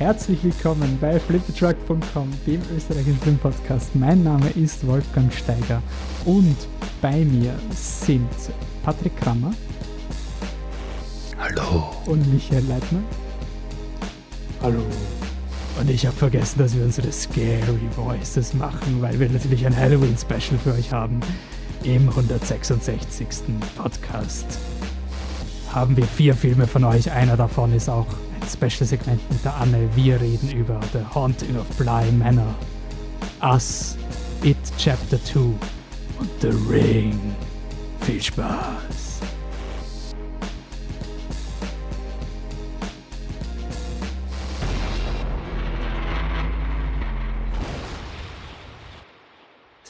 herzlich willkommen bei flipthetruck.com, dem österreichischen Filmpodcast. Mein Name ist Wolfgang Steiger und bei mir sind Patrick Krammer. Hallo. Und Michael Leitner. Hallo. Und ich habe vergessen, dass wir unsere Scary Voices machen, weil wir natürlich ein Halloween-Special für euch haben. Im 166. Podcast haben wir vier Filme von euch. Einer davon ist auch Special-Segment mit der Anne. Wir reden über The Haunting of Bly Manor, Us, It Chapter 2 und The Ring. Viel Spaß!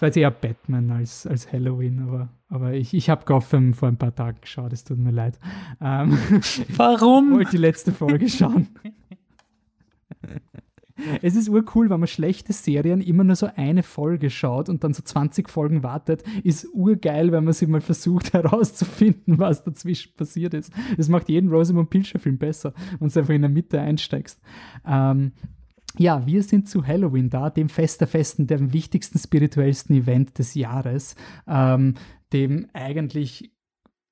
War jetzt eher Batman als, als Halloween, aber, aber ich, ich habe Gotham vor ein paar Tagen geschaut, es tut mir leid. Ähm, Warum? Ich wollte die letzte Folge schauen. Es ist urcool, wenn man schlechte Serien immer nur so eine Folge schaut und dann so 20 Folgen wartet, ist urgeil, wenn man sich mal versucht herauszufinden, was dazwischen passiert ist. Das macht jeden Rosamund Pilcher Film besser, wenn du einfach in der Mitte einsteigst. Ähm, ja, wir sind zu Halloween da, dem Fest der Festen, dem wichtigsten, spirituellsten Event des Jahres, ähm, dem eigentlich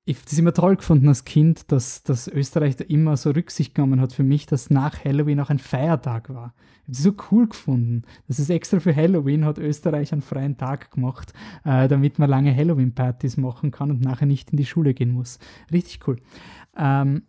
ich das immer toll gefunden als Kind, dass, dass Österreich da immer so Rücksicht genommen hat für mich, dass nach Halloween auch ein Feiertag war. Ich habe das so cool gefunden. Das ist extra für Halloween hat Österreich einen freien Tag gemacht, äh, damit man lange Halloween-Partys machen kann und nachher nicht in die Schule gehen muss. Richtig cool. Ähm,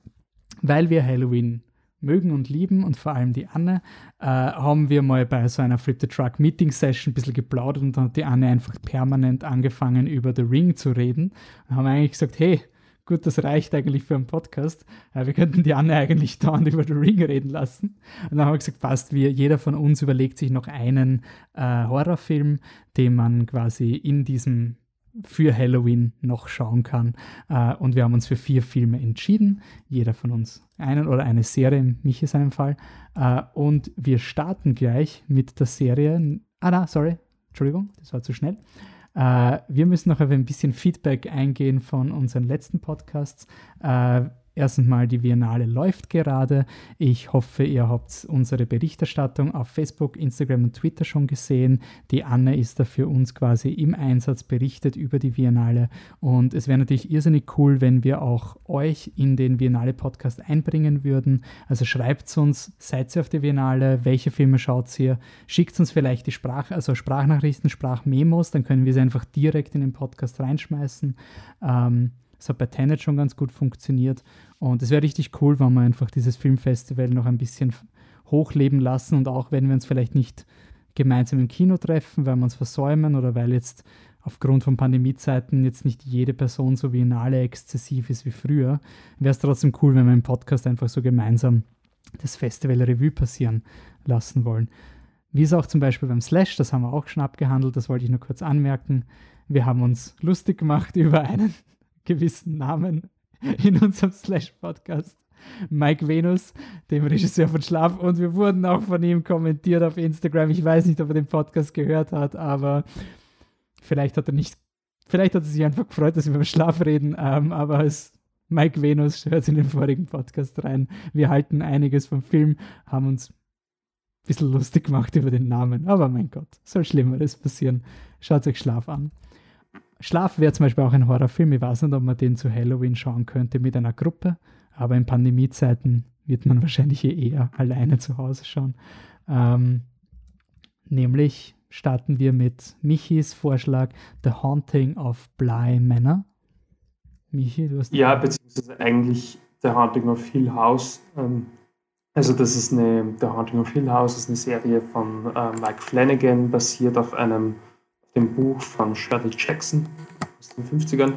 weil wir Halloween mögen und lieben und vor allem die Anne, äh, haben wir mal bei so einer Flip the Truck Meeting Session ein bisschen geplaudert und dann hat die Anne einfach permanent angefangen über The Ring zu reden und haben eigentlich gesagt, hey, gut, das reicht eigentlich für einen Podcast. Äh, wir könnten die Anne eigentlich dauernd über The Ring reden lassen. Und dann haben wir gesagt, passt, wir, jeder von uns überlegt sich noch einen äh, Horrorfilm, den man quasi in diesem für Halloween noch schauen kann. Äh, und wir haben uns für vier Filme entschieden. Jeder von uns einen oder eine Serie, in Michi seinem Fall. Äh, und wir starten gleich mit der Serie. Ah, na, sorry. Entschuldigung, das war zu schnell. Äh, wir müssen noch ein bisschen Feedback eingehen von unseren letzten Podcasts. Erstens mal, die Biennale läuft gerade. Ich hoffe, ihr habt unsere Berichterstattung auf Facebook, Instagram und Twitter schon gesehen. Die Anne ist da für uns quasi im Einsatz berichtet über die Biennale. Und es wäre natürlich irrsinnig cool, wenn wir auch euch in den Biennale-Podcast einbringen würden. Also schreibt uns, seid ihr auf der Biennale, welche Filme schaut ihr, schickt uns vielleicht die Sprach, also Sprachnachrichten, Sprachmemos, dann können wir sie einfach direkt in den Podcast reinschmeißen. Ähm, das hat bei Tenet schon ganz gut funktioniert. Und es wäre richtig cool, wenn wir einfach dieses Filmfestival noch ein bisschen hochleben lassen und auch wenn wir uns vielleicht nicht gemeinsam im Kino treffen, weil wir uns versäumen oder weil jetzt aufgrund von Pandemiezeiten jetzt nicht jede Person so wie in alle exzessiv ist wie früher, wäre es trotzdem cool, wenn wir im Podcast einfach so gemeinsam das Festival Revue passieren lassen wollen. Wie es auch zum Beispiel beim Slash, das haben wir auch schon abgehandelt, das wollte ich nur kurz anmerken. Wir haben uns lustig gemacht über einen gewissen Namen in unserem Slash-Podcast. Mike Venus, dem Regisseur von Schlaf. Und wir wurden auch von ihm kommentiert auf Instagram. Ich weiß nicht, ob er den Podcast gehört hat, aber vielleicht hat er nicht, vielleicht hat er sich einfach gefreut, dass wir über Schlaf reden. Ähm, aber es Mike Venus hört in den vorigen Podcast rein. Wir halten einiges vom Film, haben uns ein bisschen lustig gemacht über den Namen. Aber mein Gott, soll Schlimmeres passieren. Schaut euch Schlaf an. Schlaf wäre zum Beispiel auch ein Horrorfilm. Ich weiß nicht, ob man den zu Halloween schauen könnte mit einer Gruppe, aber in Pandemiezeiten wird man wahrscheinlich eh eher alleine zu Hause schauen. Ähm, nämlich starten wir mit Michis Vorschlag The Haunting of Bly Manor. Michi, du hast. Ja, beziehungsweise eigentlich The Haunting of Hill House. Ähm, also, das ist eine, The Haunting of Hill House ist eine Serie von äh, Mike Flanagan, basiert auf einem dem Buch von Shirley Jackson aus den 50ern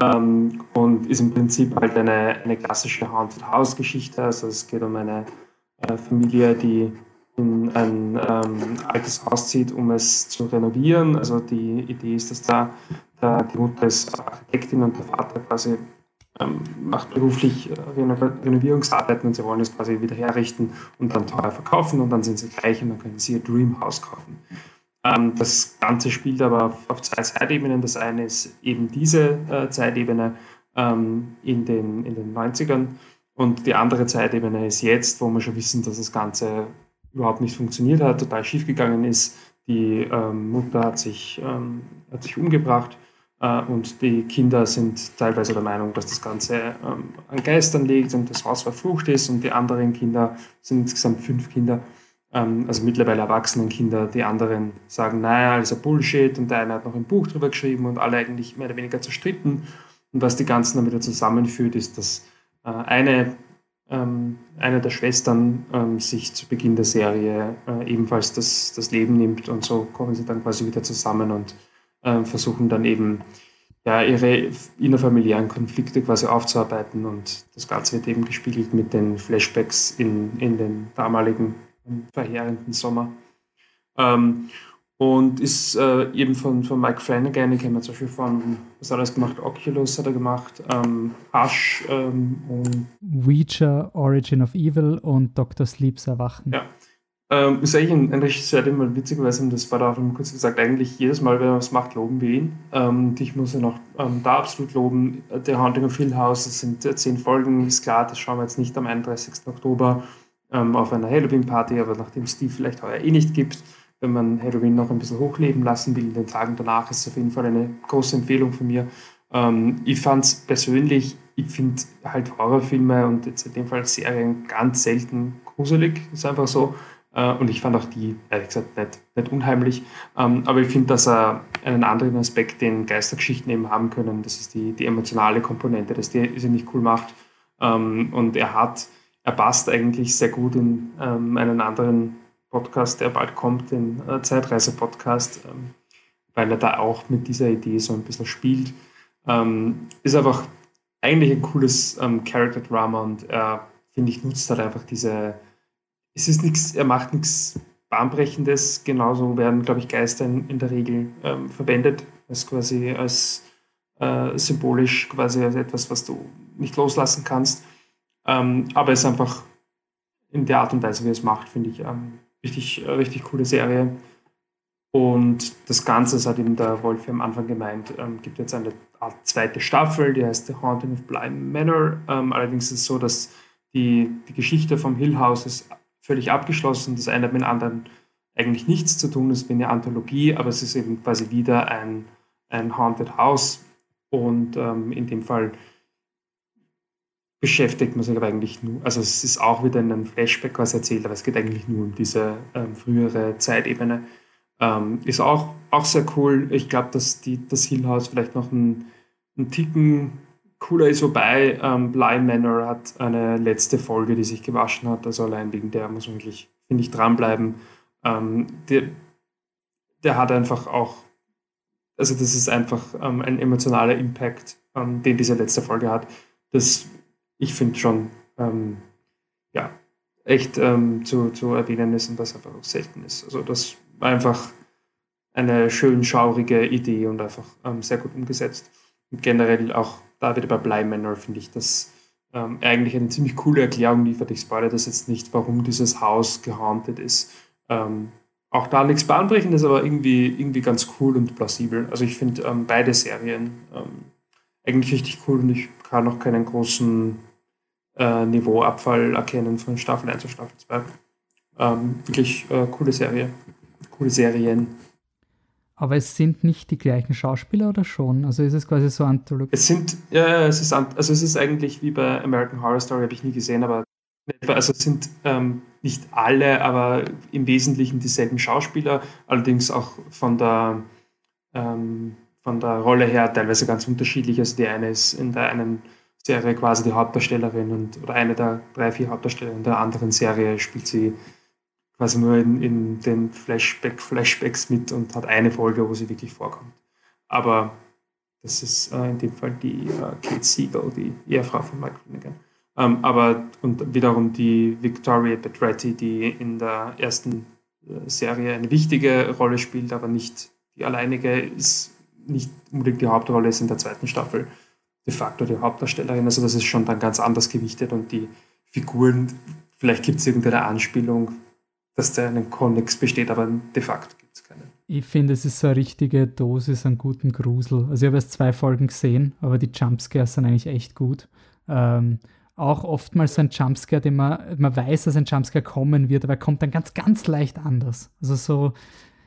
ähm, und ist im Prinzip halt eine, eine klassische Haunted House Geschichte. Also es geht um eine äh, Familie, die in ein ähm, altes Haus zieht, um es zu renovieren. Also die Idee ist, dass da der, die Mutter ist Architektin und der Vater quasi ähm, macht beruflich äh, Renovierungsarbeiten und sie wollen es quasi wieder herrichten und dann teuer verkaufen und dann sind sie gleich und dann können sie ihr Dream House kaufen. Ähm, das Ganze spielt aber auf, zwei Zeitebenen. Das eine ist eben diese äh, Zeitebene ähm, in, den, in den 90ern und die andere Zeitebene ist jetzt, wo wir schon wissen, dass das Ganze überhaupt nicht funktioniert hat, total schiefgegangen ist. Die ähm, Mutter hat sich, ähm, hat sich umgebracht äh, und die Kinder sind teilweise der Meinung, dass das Ganze ähm, an Geistern liegt und das Haus verflucht ist und die anderen Kinder, sind insgesamt fünf Kinder, also mittlerweile erwachsenen Kinder, die anderen sagen, naja, alles ein Bullshit und der eine hat noch ein Buch drüber geschrieben und alle eigentlich mehr oder weniger zerstritten. Und was die Ganzen dann wieder zusammenführt, ist, dass äh, eine, ähm, eine der Schwestern ähm, sich zu Beginn der Serie äh, ebenfalls das, das Leben nimmt und so kommen sie dann quasi wieder zusammen und äh, versuchen dann eben ja, ihre innerfamiliären Konflikte quasi aufzuarbeiten und das Ganze wird eben gespiegelt mit den Flashbacks in, in den damaligen verheerenden Sommer. Ähm, und ist äh, eben von, von Mike Flanagan, ich kenne zum Beispiel von, was hat er gemacht? Oculus hat er gemacht, ähm, Hush ähm, und Ouija, Origin of Evil und Dr. Sleeps Erwachen. Ja. Ähm, ist eigentlich ein, ein Regisseur, den man witzigerweise, das war da auch kurz gesagt, eigentlich jedes Mal, wenn er was macht, loben wir ihn. Ähm, ich muss ihn auch ähm, da absolut loben. The Haunting of Hill House, es sind äh, zehn Folgen, ist klar, das schauen wir jetzt nicht am 31. Oktober ähm, auf einer Halloween-Party, aber nachdem es die vielleicht heuer eh nicht gibt, wenn man Halloween noch ein bisschen hochleben lassen will in den Tagen danach, ist es auf jeden Fall eine große Empfehlung von mir. Ähm, ich fand es persönlich, ich finde halt Horrorfilme und jetzt in dem Fall Serien ganz selten gruselig, ist einfach so. Äh, und ich fand auch die, ehrlich gesagt, nicht, nicht unheimlich. Ähm, aber ich finde, dass er einen anderen Aspekt, den Geistergeschichten eben haben können, das ist die, die emotionale Komponente, dass die ziemlich cool macht. Ähm, und er hat er passt eigentlich sehr gut in ähm, einen anderen Podcast, der bald kommt, den äh, Zeitreise-Podcast, ähm, weil er da auch mit dieser Idee so ein bisschen spielt. Ähm, ist einfach eigentlich ein cooles ähm, Character-Drama und er, finde ich, nutzt halt einfach diese, es ist nichts, er macht nichts Bahnbrechendes, genauso werden, glaube ich, Geister in, in der Regel ähm, verwendet, als quasi als äh, symbolisch quasi als etwas, was du nicht loslassen kannst. Ähm, aber es ist einfach in der Art und Weise, wie es macht, finde ich ähm, richtig, äh, richtig coole Serie. Und das Ganze, das hat eben der Wolf am Anfang gemeint, ähm, gibt jetzt eine Art zweite Staffel, die heißt The Haunting of Blind Manor. Ähm, allerdings ist es so, dass die, die Geschichte vom Hill House ist völlig abgeschlossen. Das eine hat mit dem anderen eigentlich nichts zu tun. Es ist eine Anthologie, aber es ist eben quasi wieder ein, ein Haunted House. Und ähm, in dem Fall beschäftigt man sich aber eigentlich nur, also es ist auch wieder in einem Flashback was erzählt, aber es geht eigentlich nur um diese ähm, frühere Zeitebene. Ähm, ist auch, auch sehr cool. Ich glaube, dass die, das Hill House vielleicht noch ein, ein Ticken cooler ist, wobei ähm, Bly Manor hat eine letzte Folge, die sich gewaschen hat, also allein wegen der muss man wirklich, finde ich, dranbleiben. Ähm, der, der hat einfach auch, also das ist einfach ähm, ein emotionaler Impact, ähm, den diese letzte Folge hat. Das ich finde schon, ähm, ja, echt ähm, zu, zu erwähnen ist und das einfach auch selten ist. Also das war einfach eine schön schaurige Idee und einfach ähm, sehr gut umgesetzt. Und generell auch da wieder bei Bly Manor finde ich das ähm, eigentlich eine ziemlich coole Erklärung liefert. Ich spoilere das jetzt nicht, warum dieses Haus gehauntet ist. Ähm, auch da nichts Bahnbrechendes, aber irgendwie, irgendwie ganz cool und plausibel. Also ich finde ähm, beide Serien eigentlich richtig cool und ich kann noch keinen großen äh, Niveauabfall erkennen von Staffel 1 zu Staffel 2. Ähm, wirklich äh, coole Serie, coole Serien. Aber es sind nicht die gleichen Schauspieler oder schon? Also ist es quasi so Anthologie? Es sind, ja, es ist, also es ist eigentlich wie bei American Horror Story, habe ich nie gesehen, aber also es sind ähm, nicht alle, aber im Wesentlichen dieselben Schauspieler, allerdings auch von der ähm, von der Rolle her teilweise ganz unterschiedlich. Also die eine ist in der einen Serie quasi die Hauptdarstellerin und oder eine der drei, vier Hauptdarsteller in der anderen Serie spielt sie quasi nur in, in den Flashback, Flashbacks mit und hat eine Folge, wo sie wirklich vorkommt. Aber das ist äh, in dem Fall die äh, Kate Siegel, die Ehefrau von Mike Flanagan. Ähm, aber und wiederum die Victoria Petretti, die in der ersten äh, Serie eine wichtige Rolle spielt, aber nicht die alleinige ist nicht unbedingt die Hauptrolle ist in der zweiten Staffel de facto die Hauptdarstellerin. Also das ist schon dann ganz anders gewichtet und die Figuren, vielleicht gibt es irgendeine Anspielung, dass da ein Konnex besteht, aber de facto gibt es keinen. Ich finde, es ist so eine richtige Dosis an guten Grusel. Also ich habe erst zwei Folgen gesehen, aber die Jumpscares sind eigentlich echt gut. Ähm, auch oftmals so ein Jumpscare, den man, man weiß, dass ein Jumpscare kommen wird, aber er kommt dann ganz, ganz leicht anders. Also so,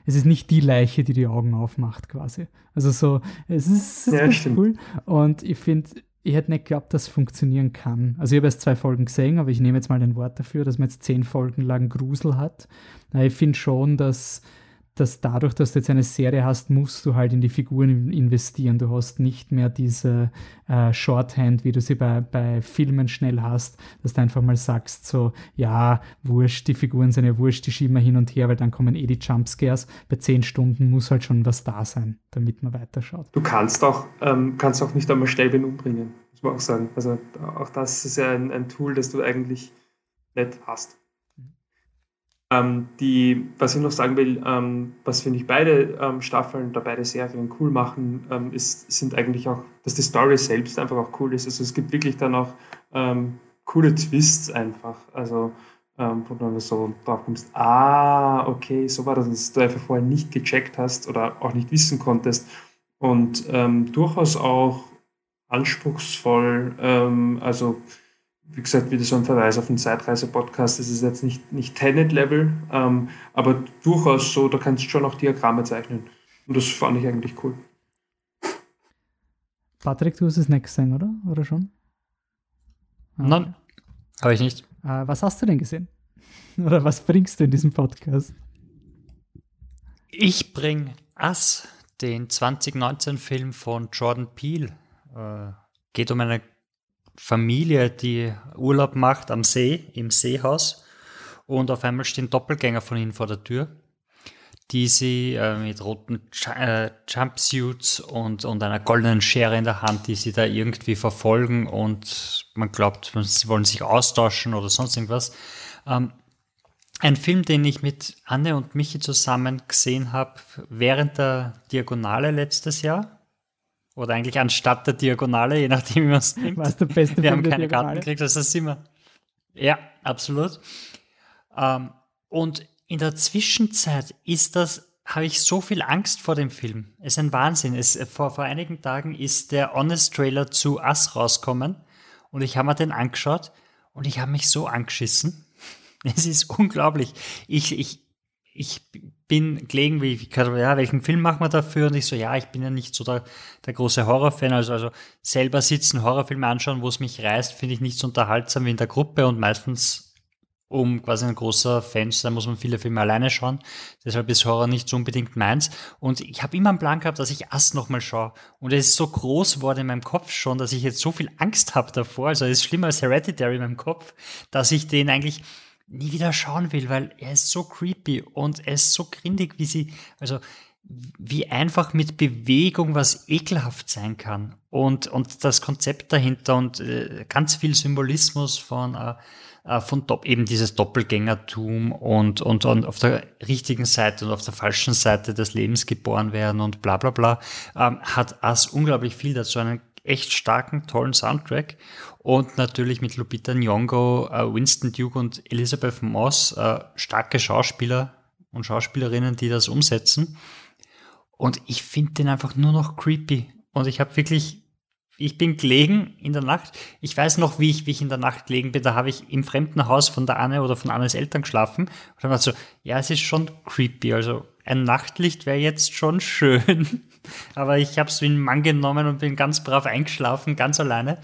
es ist nicht die Leiche, die die Augen aufmacht, quasi. Also so, es ist, es ist ja, cool. Und ich finde, ich hätte nicht geglaubt, dass es funktionieren kann. Also ich habe erst zwei Folgen gesehen, aber ich nehme jetzt mal ein Wort dafür, dass man jetzt zehn Folgen lang Grusel hat. Ich finde schon, dass dass dadurch, dass du jetzt eine Serie hast, musst du halt in die Figuren investieren. Du hast nicht mehr diese äh, Shorthand, wie du sie bei, bei Filmen schnell hast, dass du einfach mal sagst, so, ja, wurscht, die Figuren sind ja wurscht, die schieben wir hin und her, weil dann kommen eh die Jumpscares. Bei zehn Stunden muss halt schon was da sein, damit man weiterschaut. Du kannst auch, ähm, kannst auch nicht einmal schnell wen umbringen, muss man auch sagen. Also auch das ist ja ein, ein Tool, das du eigentlich nicht hast. Ähm, die, was ich noch sagen will, ähm, was finde ich beide ähm, Staffeln oder beide Serien cool machen, ähm, ist, sind eigentlich auch, dass die Story selbst einfach auch cool ist. Also es gibt wirklich dann auch ähm, coole Twists einfach. Also ähm, wo du so drauf kommst, ah, okay, so war das, dass du einfach vorher nicht gecheckt hast oder auch nicht wissen konntest. Und durchaus auch anspruchsvoll, also wie gesagt, wieder so ein Verweis auf den Zeitreise-Podcast. Das ist jetzt nicht, nicht Tenet-Level, ähm, aber durchaus so, da kannst du schon auch Diagramme zeichnen. Und das fand ich eigentlich cool. Patrick, du hast es nicht gesehen, oder? Oder schon? Ah. Nein, habe ich nicht. Äh, was hast du denn gesehen? Oder was bringst du in diesem Podcast? Ich bringe Ass, den 2019-Film von Jordan Peele. Äh, geht um eine Familie, die Urlaub macht am See, im Seehaus. Und auf einmal stehen Doppelgänger von ihnen vor der Tür, die sie äh, mit roten äh, Jumpsuits und, und einer goldenen Schere in der Hand, die sie da irgendwie verfolgen und man glaubt, sie wollen sich austauschen oder sonst irgendwas. Ähm, ein Film, den ich mit Anne und Michi zusammen gesehen habe während der Diagonale letztes Jahr. Oder eigentlich anstatt der Diagonale, je nachdem, wie man es nimmt. Was der beste Wir haben keine Diagonale. Karten gekriegt, das ist immer. Ja, absolut. Ähm, und in der Zwischenzeit ist das, habe ich so viel Angst vor dem Film. Es ist ein Wahnsinn. Es, vor, vor einigen Tagen ist der Honest Trailer zu Us rausgekommen und ich habe mir den angeschaut und ich habe mich so angeschissen. Es ist unglaublich. Ich, ich, ich bin gelegen, wie, ja, welchen Film machen wir dafür? Und ich so, ja, ich bin ja nicht so der, der große Horrorfan. Also, also selber sitzen, Horrorfilme anschauen, wo es mich reißt, finde ich nicht so unterhaltsam wie in der Gruppe und meistens, um quasi ein großer Fan zu sein, muss man viele Filme alleine schauen. Deshalb ist Horror nicht so unbedingt meins. Und ich habe immer einen Plan gehabt, dass ich Ass nochmal schaue. Und es ist so groß geworden in meinem Kopf schon, dass ich jetzt so viel Angst habe davor. Also es ist schlimmer als Hereditary in meinem Kopf, dass ich den eigentlich nie wieder schauen will, weil er ist so creepy und er ist so grindig, wie sie, also wie einfach mit Bewegung was ekelhaft sein kann. Und, und das Konzept dahinter und äh, ganz viel Symbolismus von, äh, äh von Dopp eben dieses Doppelgängertum und, und, und auf der richtigen Seite und auf der falschen Seite des Lebens geboren werden und bla bla bla, ähm, hat As unglaublich viel dazu, einen echt starken, tollen Soundtrack und natürlich mit Lupita Nyong'o, äh, Winston Duke und Elizabeth Moss äh, starke Schauspieler und Schauspielerinnen, die das umsetzen. Und ich finde den einfach nur noch creepy. Und ich habe wirklich, ich bin gelegen in der Nacht. Ich weiß noch, wie ich, wie ich in der Nacht gelegen bin. Da habe ich im fremden Haus von der Anne oder von Annes Eltern geschlafen. Und dann war so, ja, es ist schon creepy. Also ein Nachtlicht wäre jetzt schon schön. Aber ich habe es wie ein Mann genommen und bin ganz brav eingeschlafen, ganz alleine.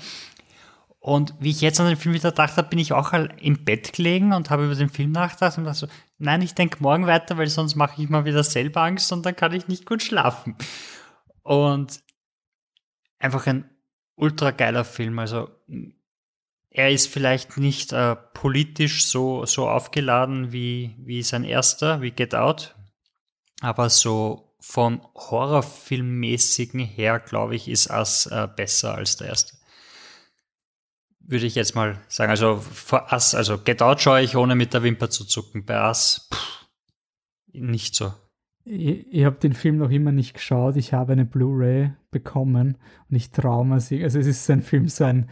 Und wie ich jetzt an den Film wieder gedacht habe, bin ich auch im Bett gelegen und habe über den Film nachgedacht und dachte so, nein, ich denke morgen weiter, weil sonst mache ich mal wieder selber Angst und dann kann ich nicht gut schlafen. Und einfach ein ultra geiler Film. Also er ist vielleicht nicht äh, politisch so, so aufgeladen wie, wie sein erster, wie Get Out, aber so vom Horrorfilmmäßigen her, glaube ich, ist es äh, besser als der erste würde ich jetzt mal sagen. Also vor Us, also Get Out schaue ich ohne mit der Wimper zu zucken. Bei Us pff, nicht so. Ich, ich habe den Film noch immer nicht geschaut. Ich habe eine Blu-ray bekommen und ich traue mir sie. Also es ist ein Film, so ein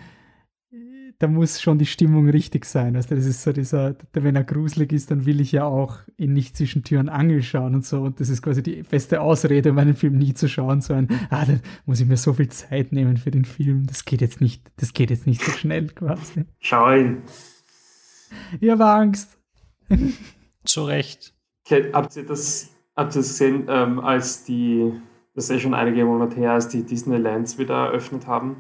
da muss schon die Stimmung richtig sein. Also das ist so dieser, wenn er gruselig ist, dann will ich ja auch ihn nicht zwischen Tür und Angel schauen und so. Und das ist quasi die beste Ausrede, um einen Film nie zu schauen. So ein, ah, da muss ich mir so viel Zeit nehmen für den Film. Das geht jetzt nicht, das geht jetzt nicht so schnell quasi. Schau ihn. Ich habe Angst. Zu Recht. Habt ihr das, habt ihr das gesehen, ähm, als die, das ist ja schon einige Monate her, als die Disneylands wieder eröffnet haben?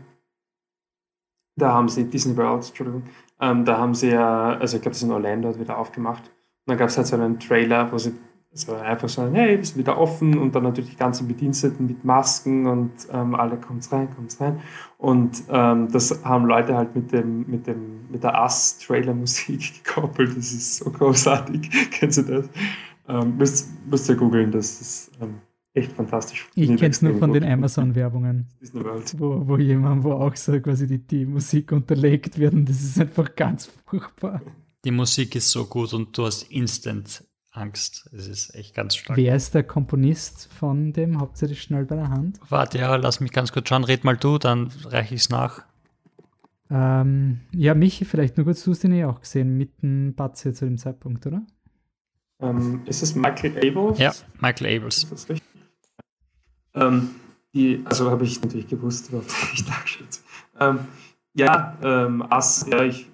Da haben sie, Disney World, Entschuldigung, ähm, da haben sie ja, also ich glaube, das ist in Orlando hat wieder aufgemacht. Und dann gab es halt so einen Trailer, wo sie so einfach so, hey, wir sind wieder offen und dann natürlich die ganzen Bediensteten mit Masken und ähm, alle kommt rein, kommt rein. Und ähm, das haben Leute halt mit dem, mit dem, mit der Ass-Trailer-Musik gekoppelt. Das ist so großartig. Kennst du das? Ähm, müsst, müsst ihr googeln, das ist ähm, echt fantastisch. Ich kenne es nur von den Amazon-Werbungen, wo, wo jemand, wo auch so quasi die, die Musik unterlegt wird und das ist einfach ganz furchtbar. Die Musik ist so gut und du hast instant Angst. Es ist echt ganz stark. Wer ist der Komponist von dem? Hauptsächlich schnell bei der Hand? Warte, ja, lass mich ganz kurz schauen. Red mal du, dann reiche ich es nach. Ähm, ja, Michi, vielleicht nur kurz, du hast ihn eh auch gesehen, mit dem Batze zu dem Zeitpunkt, oder? Ähm, ist es Michael Abels? Ja, Michael Abels. Ist das richtig? Ähm, die, also habe ich natürlich gewusst, überhaupt nicht nachgeschaut. Ähm, ja, ähm, Ass, ja, ich,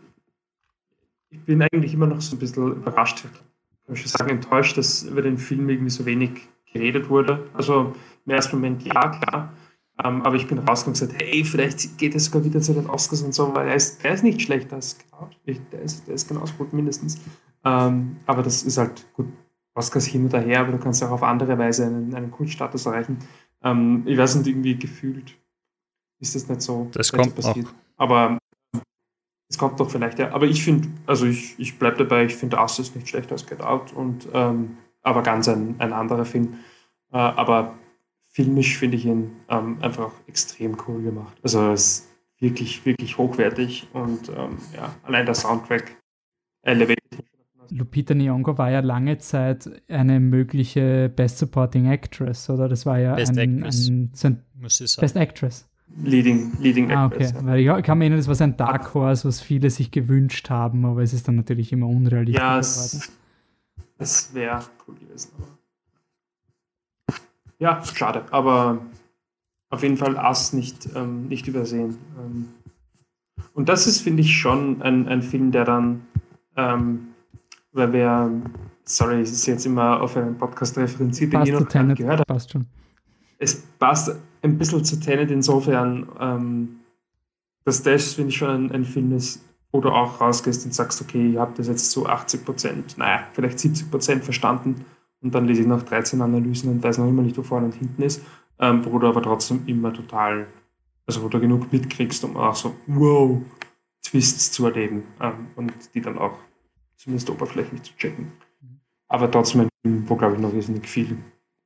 ich bin eigentlich immer noch so ein bisschen überrascht, kann ich sagen, enttäuscht, dass über den Film irgendwie so wenig geredet wurde. Also im ersten Moment ja, klar. Ähm, aber ich bin rausgegangen und gesagt, hey, vielleicht geht es sogar wieder zu den Oscars und so, weil er ist, er ist nicht schlecht, der ist, der ist, der ist genauso gut mindestens. Ähm, aber das ist halt gut, Oscars hin oder her, aber du kannst auch auf andere Weise einen, einen Kultstatus erreichen. Ähm, ich weiß nicht, irgendwie gefühlt ist das nicht so das kommt passiert. Auch. Aber es kommt doch vielleicht, ja. Aber ich finde, also ich, ich bleibe dabei, ich finde Ass ist nicht schlechter als Get Out und ähm, aber ganz ein, ein anderer Film. Äh, aber filmisch finde ich ihn ähm, einfach extrem cool gemacht. Also es ist wirklich, wirklich hochwertig und ähm, ja, allein der Soundtrack elevated Lupita Nyong'o war ja lange Zeit eine mögliche Best Supporting Actress, oder? Das war ja Best ein, Actress. ein, so ein Best Actress. Leading, Leading ah, okay. Actress. Ja. Weil ich, kann mir erinnern, das war so ein Dark Horse, was viele sich gewünscht haben, aber es ist dann natürlich immer unrealistisch. Ja, es, es wäre cool gewesen. Aber ja, schade. Aber auf jeden Fall Ass nicht, ähm, nicht übersehen. Ähm, und das ist, finde ich, schon ein, ein Film, der dann ähm, weil wir, sorry, es ist jetzt immer auf einen Podcast referenziert, den ihr noch Tenet, gehört habt. Passt schon. Es passt ein bisschen zu Tenet insofern, ähm, dass das, finde ich, schon ein, ein Film ist, wo du auch rausgehst und sagst, okay, ich habe das jetzt zu 80 Prozent, naja, vielleicht 70 Prozent verstanden und dann lese ich noch 13 Analysen und weiß noch immer nicht, wo vorne und hinten ist, ähm, wo du aber trotzdem immer total, also wo du genug mitkriegst, um auch so, wow, Twists zu erleben ähm, und die dann auch zumindest oberflächlich zu checken. Aber trotzdem ein Film, wo, glaube ich, noch wesentlich viel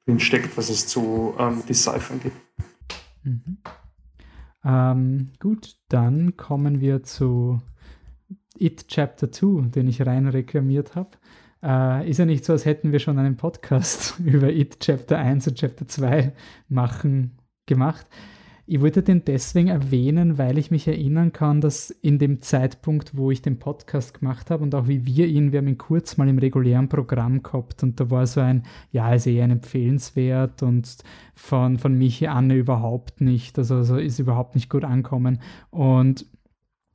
drin steckt, was es zu ähm, Deciphern gibt. Mhm. Ähm, gut, dann kommen wir zu It Chapter 2, den ich rein reklamiert habe. Äh, ist ja nicht so, als hätten wir schon einen Podcast über It Chapter 1 und Chapter 2 machen, gemacht. Ich wollte den deswegen erwähnen, weil ich mich erinnern kann, dass in dem Zeitpunkt, wo ich den Podcast gemacht habe und auch wie wir ihn, wir haben ihn kurz mal im regulären Programm gehabt und da war so ein, ja, ist eher ein empfehlenswert und von, von Michi Anne überhaupt nicht, also, also ist überhaupt nicht gut ankommen und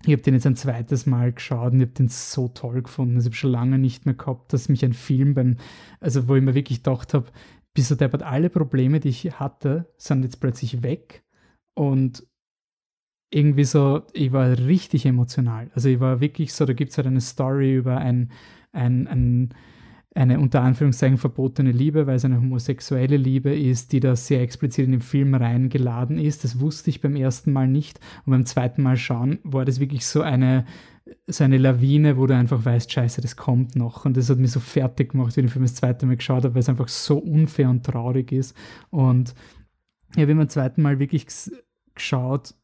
ich habe den jetzt ein zweites Mal geschaut und ich habe den so toll gefunden. Also ich habe schon lange nicht mehr gehabt, dass mich ein Film beim, also wo ich mir wirklich gedacht habe, bis der hat alle Probleme, die ich hatte, sind jetzt plötzlich weg und irgendwie so, ich war richtig emotional. Also ich war wirklich so, da gibt es halt eine Story über ein, ein, ein, eine unter Anführungszeichen verbotene Liebe, weil es eine homosexuelle Liebe ist, die da sehr explizit in den Film reingeladen ist. Das wusste ich beim ersten Mal nicht. Und beim zweiten Mal schauen war das wirklich so eine, so eine Lawine, wo du einfach weißt, scheiße, das kommt noch. Und das hat mich so fertig gemacht, wie ich den Film das zweite Mal geschaut habe, weil es einfach so unfair und traurig ist. Und ja, wenn man zweiten Mal wirklich geschaut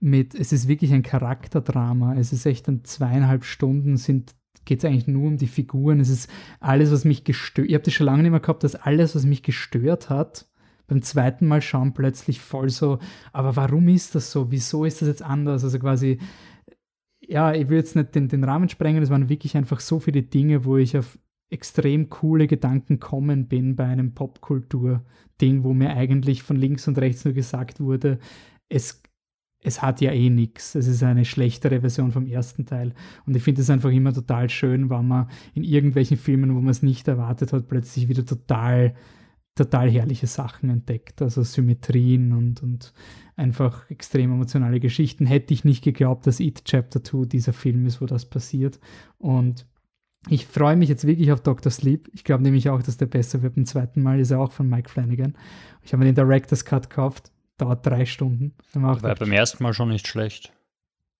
mit, es ist wirklich ein Charakterdrama. Es ist echt ein zweieinhalb Stunden sind geht es eigentlich nur um die Figuren. Es ist alles, was mich gestört. Ich habe das schon lange nicht mehr gehabt, dass alles, was mich gestört hat, beim zweiten Mal schauen plötzlich voll so, aber warum ist das so? Wieso ist das jetzt anders? Also quasi, ja, ich will jetzt nicht den, den Rahmen sprengen, es waren wirklich einfach so viele Dinge, wo ich auf extrem coole Gedanken kommen bin bei einem Popkultur-Ding, wo mir eigentlich von links und rechts nur gesagt wurde, es, es hat ja eh nichts. Es ist eine schlechtere Version vom ersten Teil. Und ich finde es einfach immer total schön, wenn man in irgendwelchen Filmen, wo man es nicht erwartet hat, plötzlich wieder total total herrliche Sachen entdeckt. Also Symmetrien und, und einfach extrem emotionale Geschichten. Hätte ich nicht geglaubt, dass It Chapter 2 dieser Film ist, wo das passiert. Und ich freue mich jetzt wirklich auf Dr. Sleep. Ich glaube nämlich auch, dass der besser wird. Beim zweiten Mal ist er auch von Mike Flanagan. Ich habe mir den Director's Cut gekauft. Dauert drei Stunden. War beim ersten Mal schon nicht schlecht.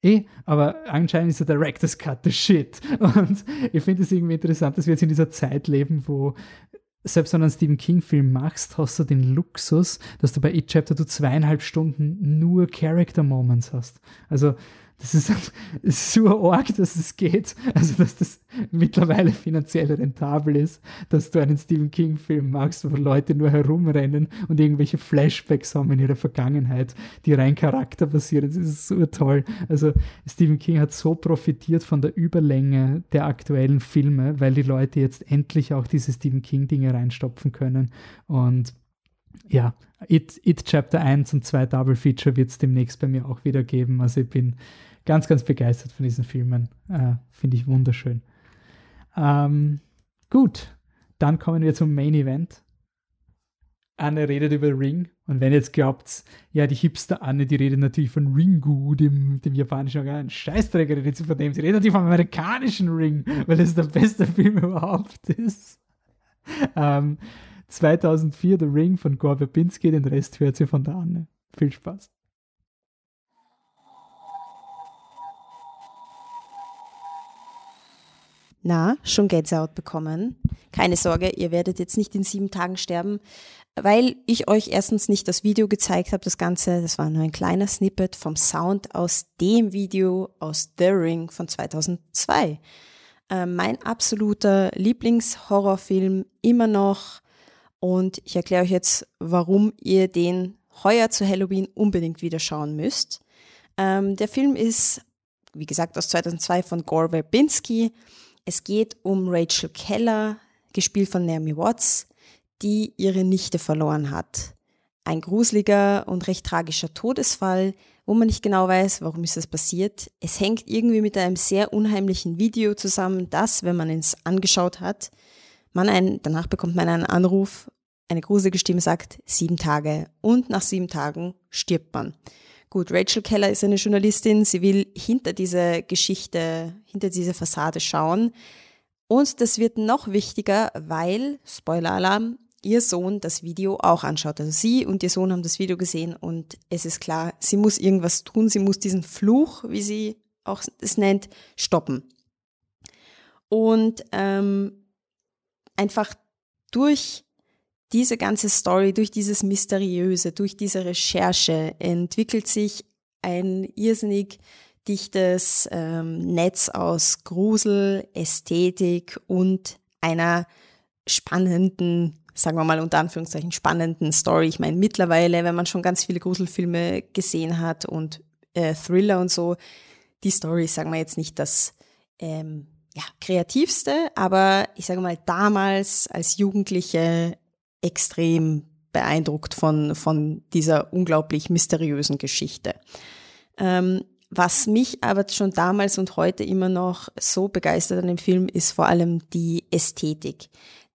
Eh, aber anscheinend ist der Director's Cut the shit. Und ich finde es irgendwie interessant, dass wir jetzt in dieser Zeit leben, wo selbst wenn du einen Stephen King-Film machst, hast du den Luxus, dass du bei It Chapter du zweieinhalb Stunden nur Character Moments hast. Also das ist, ist so arg, dass es geht. Also, dass das mittlerweile finanziell rentabel ist, dass du einen Stephen King-Film machst, wo Leute nur herumrennen und irgendwelche Flashbacks haben in ihrer Vergangenheit, die rein charakterbasiert Das ist so toll. Also, Stephen King hat so profitiert von der Überlänge der aktuellen Filme, weil die Leute jetzt endlich auch diese Stephen King-Dinge reinstopfen können. Und ja, It, It Chapter 1 und 2 Double Feature wird es demnächst bei mir auch wieder geben. Also ich bin ganz, ganz begeistert von diesen Filmen. Äh, Finde ich wunderschön. Ähm, gut, dann kommen wir zum Main Event. Anne redet über Ring und wenn ihr jetzt glaubt, ja, die Hipster Anne, die redet natürlich von Ringu, dem, dem japanischen Organ. Scheißträger redet sie von dem. Sie redet natürlich vom amerikanischen Ring, weil es der beste Film überhaupt ist. Ähm, 2004 The Ring von Gore Verbinski, den Rest hört sie von der Anne. Viel Spaß. Na, schon Gänsehaut bekommen. Keine Sorge, ihr werdet jetzt nicht in sieben Tagen sterben, weil ich euch erstens nicht das Video gezeigt habe, das Ganze, das war nur ein kleiner Snippet vom Sound aus dem Video aus The Ring von 2002. Äh, mein absoluter Lieblingshorrorfilm immer noch und ich erkläre euch jetzt, warum ihr den heuer zu Halloween unbedingt wieder schauen müsst. Ähm, der Film ist, wie gesagt, aus 2002 von Gore Verbinski es geht um Rachel Keller, gespielt von Naomi Watts, die ihre Nichte verloren hat. Ein gruseliger und recht tragischer Todesfall, wo man nicht genau weiß, warum ist das passiert. Es hängt irgendwie mit einem sehr unheimlichen Video zusammen, das, wenn man es angeschaut hat, man einen, danach bekommt man einen Anruf, eine gruselige Stimme sagt, sieben Tage und nach sieben Tagen stirbt man. Gut, Rachel Keller ist eine Journalistin, sie will hinter diese Geschichte, hinter diese Fassade schauen. Und das wird noch wichtiger, weil, Spoiler-Alarm, ihr Sohn das Video auch anschaut. Also sie und ihr Sohn haben das Video gesehen und es ist klar, sie muss irgendwas tun, sie muss diesen Fluch, wie sie auch es nennt, stoppen. Und ähm, einfach durch diese ganze Story, durch dieses Mysteriöse, durch diese Recherche entwickelt sich ein irrsinnig dichtes ähm, Netz aus Grusel, Ästhetik und einer spannenden, sagen wir mal unter Anführungszeichen, spannenden Story. Ich meine, mittlerweile, wenn man schon ganz viele Gruselfilme gesehen hat und äh, Thriller und so, die Story, sagen wir jetzt nicht das ähm, ja, kreativste, aber ich sage mal, damals als Jugendliche extrem beeindruckt von, von dieser unglaublich mysteriösen Geschichte. Ähm, was mich aber schon damals und heute immer noch so begeistert an dem Film ist vor allem die Ästhetik.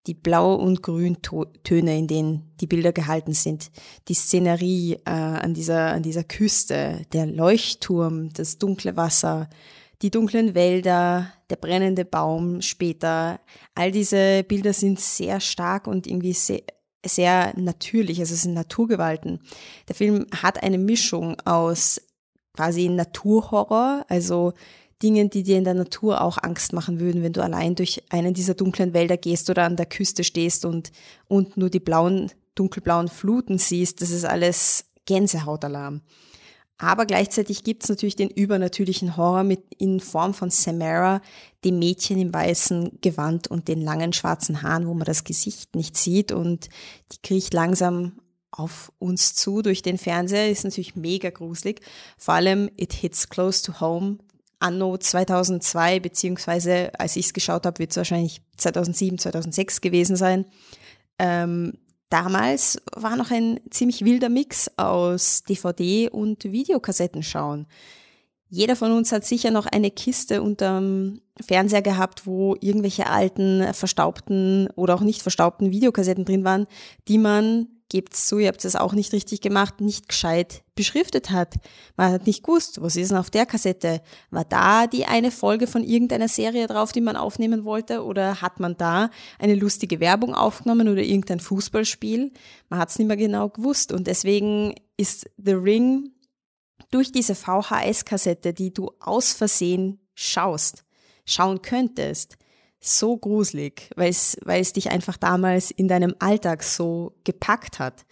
Die Blau- und Grüntöne, in denen die Bilder gehalten sind. Die Szenerie äh, an, dieser, an dieser Küste, der Leuchtturm, das dunkle Wasser, die dunklen Wälder, der brennende Baum später. All diese Bilder sind sehr stark und irgendwie sehr, sehr natürlich, also es sind Naturgewalten. Der Film hat eine Mischung aus quasi Naturhorror, also Dingen, die dir in der Natur auch Angst machen würden, wenn du allein durch einen dieser dunklen Wälder gehst oder an der Küste stehst und, und nur die blauen, dunkelblauen Fluten siehst. Das ist alles Gänsehautalarm. Aber gleichzeitig gibt es natürlich den übernatürlichen Horror mit in Form von Samara, dem Mädchen im weißen Gewand und den langen schwarzen Haaren, wo man das Gesicht nicht sieht und die kriecht langsam auf uns zu durch den Fernseher, ist natürlich mega gruselig. Vor allem It Hits Close to Home, anno 2002, beziehungsweise als ich es geschaut habe, wird es wahrscheinlich 2007, 2006 gewesen sein. Ähm, damals war noch ein ziemlich wilder Mix aus DVD und Videokassetten schauen. Jeder von uns hat sicher noch eine Kiste unterm Fernseher gehabt, wo irgendwelche alten, verstaubten oder auch nicht verstaubten Videokassetten drin waren, die man gebt's zu, ihr habt es auch nicht richtig gemacht, nicht gescheit beschriftet hat. Man hat nicht gewusst, was ist denn auf der Kassette? War da die eine Folge von irgendeiner Serie drauf, die man aufnehmen wollte? Oder hat man da eine lustige Werbung aufgenommen oder irgendein Fußballspiel? Man hat es nicht mehr genau gewusst. Und deswegen ist The Ring durch diese VHS-Kassette, die du aus Versehen schaust, schauen könntest, so gruselig, weil es, weil es dich einfach damals in deinem Alltag so gepackt hat.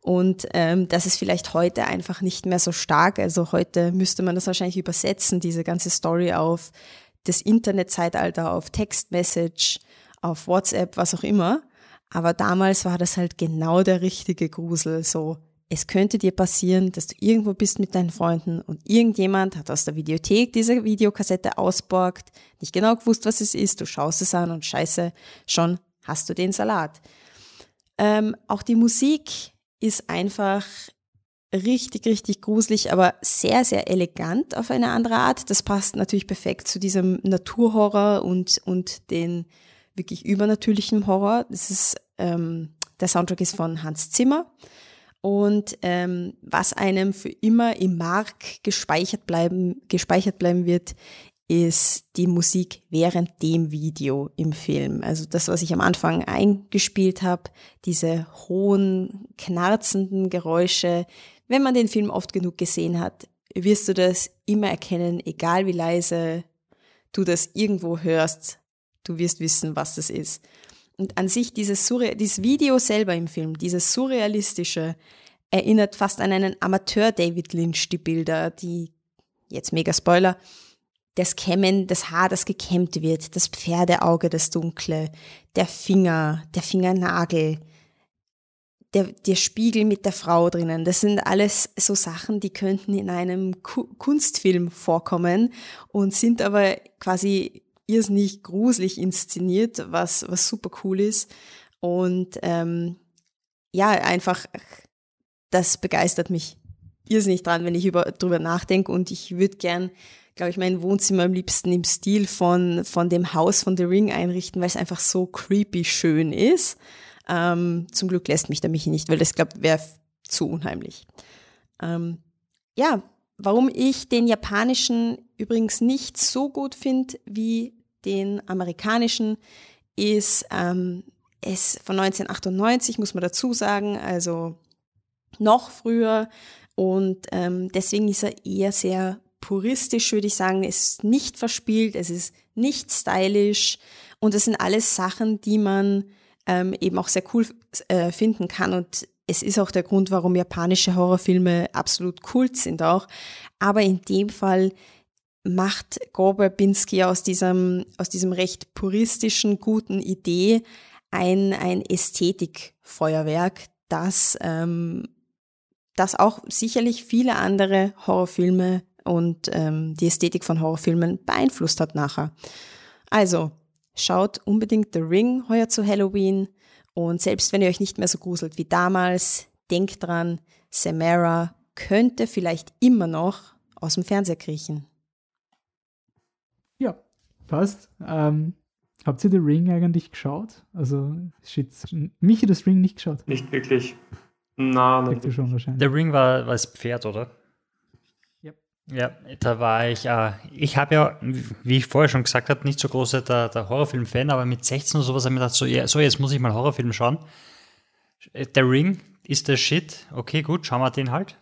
Und ähm, das ist vielleicht heute einfach nicht mehr so stark. Also heute müsste man das wahrscheinlich übersetzen, diese ganze Story auf das Internetzeitalter, auf Textmessage, auf WhatsApp, was auch immer. Aber damals war das halt genau der richtige Grusel. So, es könnte dir passieren, dass du irgendwo bist mit deinen Freunden und irgendjemand hat aus der Videothek diese Videokassette ausborgt, nicht genau gewusst, was es ist, du schaust es an und scheiße, schon hast du den Salat. Ähm, auch die Musik ist einfach richtig, richtig gruselig, aber sehr, sehr elegant auf eine andere Art. Das passt natürlich perfekt zu diesem Naturhorror und, und den wirklich übernatürlichen Horror. Das ist, ähm, der Soundtrack ist von Hans Zimmer. Und ähm, was einem für immer im Mark gespeichert bleiben, gespeichert bleiben wird, ist die Musik während dem Video im Film. Also das, was ich am Anfang eingespielt habe, diese hohen, knarzenden Geräusche. Wenn man den Film oft genug gesehen hat, wirst du das immer erkennen, egal wie leise du das irgendwo hörst. Du wirst wissen, was das ist. Und an sich dieses, Surre dieses Video selber im Film, dieses surrealistische, erinnert fast an einen Amateur David Lynch, die Bilder, die, jetzt mega Spoiler, das Kämmen, das Haar, das gekämmt wird, das Pferdeauge, das dunkle, der Finger, der Fingernagel, der, der Spiegel mit der Frau drinnen. Das sind alles so Sachen, die könnten in einem Kunstfilm vorkommen und sind aber quasi irrsinnig gruselig inszeniert, was, was super cool ist. Und ähm, ja, einfach, das begeistert mich irrsinnig dran, wenn ich über, drüber nachdenke. Und ich würde gern, glaube ich, mein Wohnzimmer am liebsten im Stil von, von dem Haus von The Ring einrichten, weil es einfach so creepy schön ist. Ähm, zum Glück lässt mich der Michi nicht, weil das, glaube ich, wäre zu unheimlich. Ähm, ja, warum ich den japanischen übrigens nicht so gut finde wie den amerikanischen, ist ähm, es von 1998, muss man dazu sagen, also noch früher. Und ähm, deswegen ist er eher sehr puristisch, würde ich sagen. Es ist nicht verspielt, es ist nicht stylisch und es sind alles Sachen, die man ähm, eben auch sehr cool äh, finden kann. Und es ist auch der Grund, warum japanische Horrorfilme absolut Kult sind auch. Aber in dem Fall macht Gore Binsky aus diesem, aus diesem recht puristischen, guten Idee ein, ein Ästhetikfeuerwerk, das, ähm, das auch sicherlich viele andere Horrorfilme und ähm, die Ästhetik von Horrorfilmen beeinflusst hat nachher. Also, schaut unbedingt The Ring heuer zu Halloween und selbst wenn ihr euch nicht mehr so gruselt wie damals, denkt dran, Samara könnte vielleicht immer noch aus dem Fernseher kriechen. Ja, passt. Ähm, habt ihr The Ring eigentlich geschaut? Also, shit, Michi das Ring nicht geschaut? Nicht wirklich. Nein, nicht. Du schon wahrscheinlich. Der Ring war, war das Pferd, oder? Ja. Da war ich, äh, ich habe ja, wie ich vorher schon gesagt habe, nicht so großer der, der Horrorfilm-Fan, aber mit 16 oder sowas habe ich mir gedacht, so, ja, so, jetzt muss ich mal Horrorfilm schauen. Der Ring ist der Shit. Okay, gut, schauen wir den halt.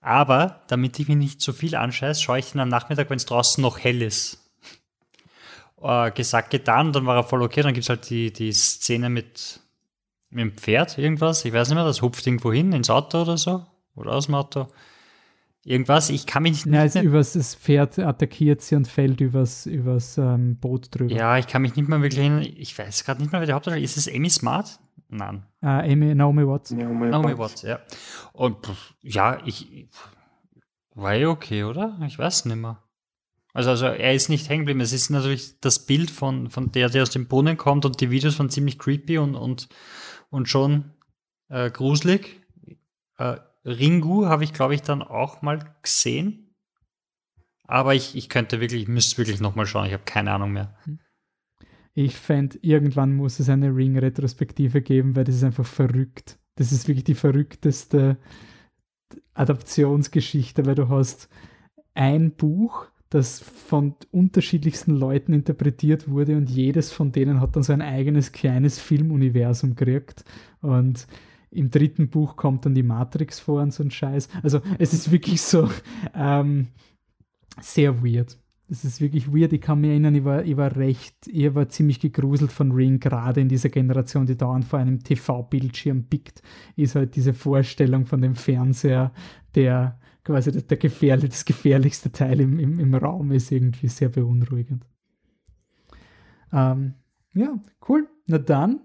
Aber damit ich mich nicht zu viel anscheiße, schaue ich ihn am Nachmittag, wenn es draußen noch hell ist. Äh, gesagt, getan, dann war er voll okay. Dann gibt es halt die, die Szene mit, mit dem Pferd, irgendwas. Ich weiß nicht mehr, das hupft irgendwo hin, ins Auto oder so. Oder aus dem Auto. Irgendwas, ich kann mich nicht. Nein, also übers, das Pferd attackiert sie und fällt übers, übers ähm, Boot drüber. Ja, ich kann mich nicht mehr wirklich erinnern. Ich weiß gerade nicht mehr, wer der Hauptdarsteller ist. Ist es Amy Smart? Nein. Uh, Amy, Naomi Watts. Naomi, Naomi Watts, ja. Und ja, ich war ja okay, oder? Ich weiß nicht mehr. Also, also er ist nicht hängen geblieben. Es ist natürlich das Bild von, von der, der aus dem Brunnen kommt und die Videos waren ziemlich creepy und, und, und schon äh, gruselig. Äh, Ringu habe ich, glaube ich, dann auch mal gesehen. Aber ich, ich könnte wirklich, ich müsste wirklich nochmal schauen. Ich habe keine Ahnung mehr. Ich fände, irgendwann muss es eine Ring-Retrospektive geben, weil das ist einfach verrückt. Das ist wirklich die verrückteste Adaptionsgeschichte, weil du hast ein Buch, das von unterschiedlichsten Leuten interpretiert wurde und jedes von denen hat dann so ein eigenes kleines Filmuniversum gekriegt. Und im dritten Buch kommt dann die Matrix vor und so ein Scheiß. Also es ist wirklich so ähm, sehr weird. Es ist wirklich weird. Ich kann mich erinnern, ich war, ich war recht, ich war ziemlich gegruselt von Ring, gerade in dieser Generation, die dauernd vor einem TV-Bildschirm pickt, ist halt diese Vorstellung von dem Fernseher, der quasi das, der gefährlich, das gefährlichste Teil im, im, im Raum ist, irgendwie sehr beunruhigend. Ähm, ja, cool. Na dann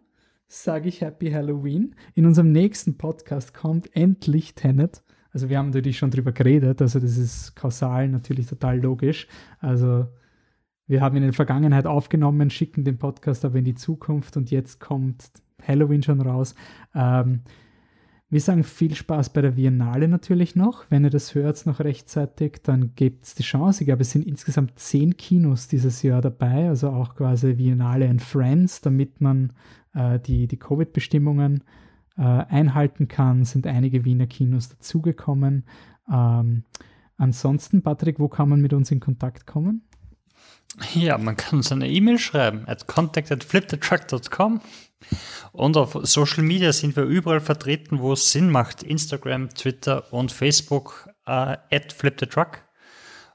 sage ich Happy Halloween. In unserem nächsten Podcast kommt endlich Tenet. Also wir haben natürlich schon drüber geredet, also das ist kausal natürlich total logisch. Also wir haben in der Vergangenheit aufgenommen, schicken den Podcast aber in die Zukunft und jetzt kommt Halloween schon raus. Ähm, wir sagen viel Spaß bei der Biennale natürlich noch. Wenn ihr das hört noch rechtzeitig, dann gibt es die Chance. Ich glaube, es sind insgesamt zehn Kinos dieses Jahr dabei, also auch quasi Biennale and Friends, damit man äh, die, die Covid-Bestimmungen äh, einhalten kann, sind einige Wiener Kinos dazugekommen. Ähm, ansonsten, Patrick, wo kann man mit uns in Kontakt kommen? Ja, man kann uns eine E-Mail schreiben at contact und auf Social Media sind wir überall vertreten, wo es Sinn macht. Instagram, Twitter und Facebook äh, at flipthetruck.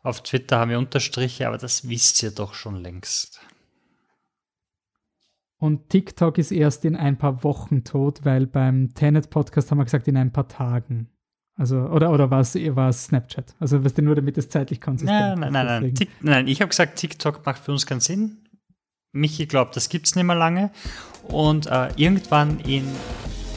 Auf Twitter haben wir Unterstriche, aber das wisst ihr doch schon längst. Und TikTok ist erst in ein paar Wochen tot, weil beim Tenet Podcast haben wir gesagt, in ein paar Tagen. Also, oder, oder war es Snapchat? Also, was denn nur damit es zeitlich konsistent nein, nein, nein, nein, nein. nein, ich habe gesagt, TikTok macht für uns keinen Sinn. Michi glaubt, das gibt es nicht mehr lange. Und äh, irgendwann in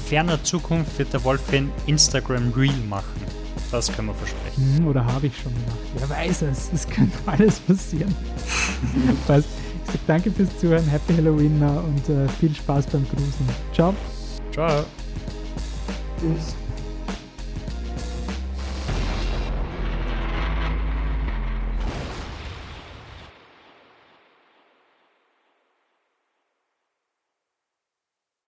ferner Zukunft wird der Wolfin Instagram Reel machen. Das können wir versprechen. Hm, oder habe ich schon gemacht? Wer weiß es? Es kann alles passieren. Passt. Sage danke fürs Zuhören, Happy Halloween und äh, viel Spaß beim Gruseln. Ciao. Ciao. Tschüss.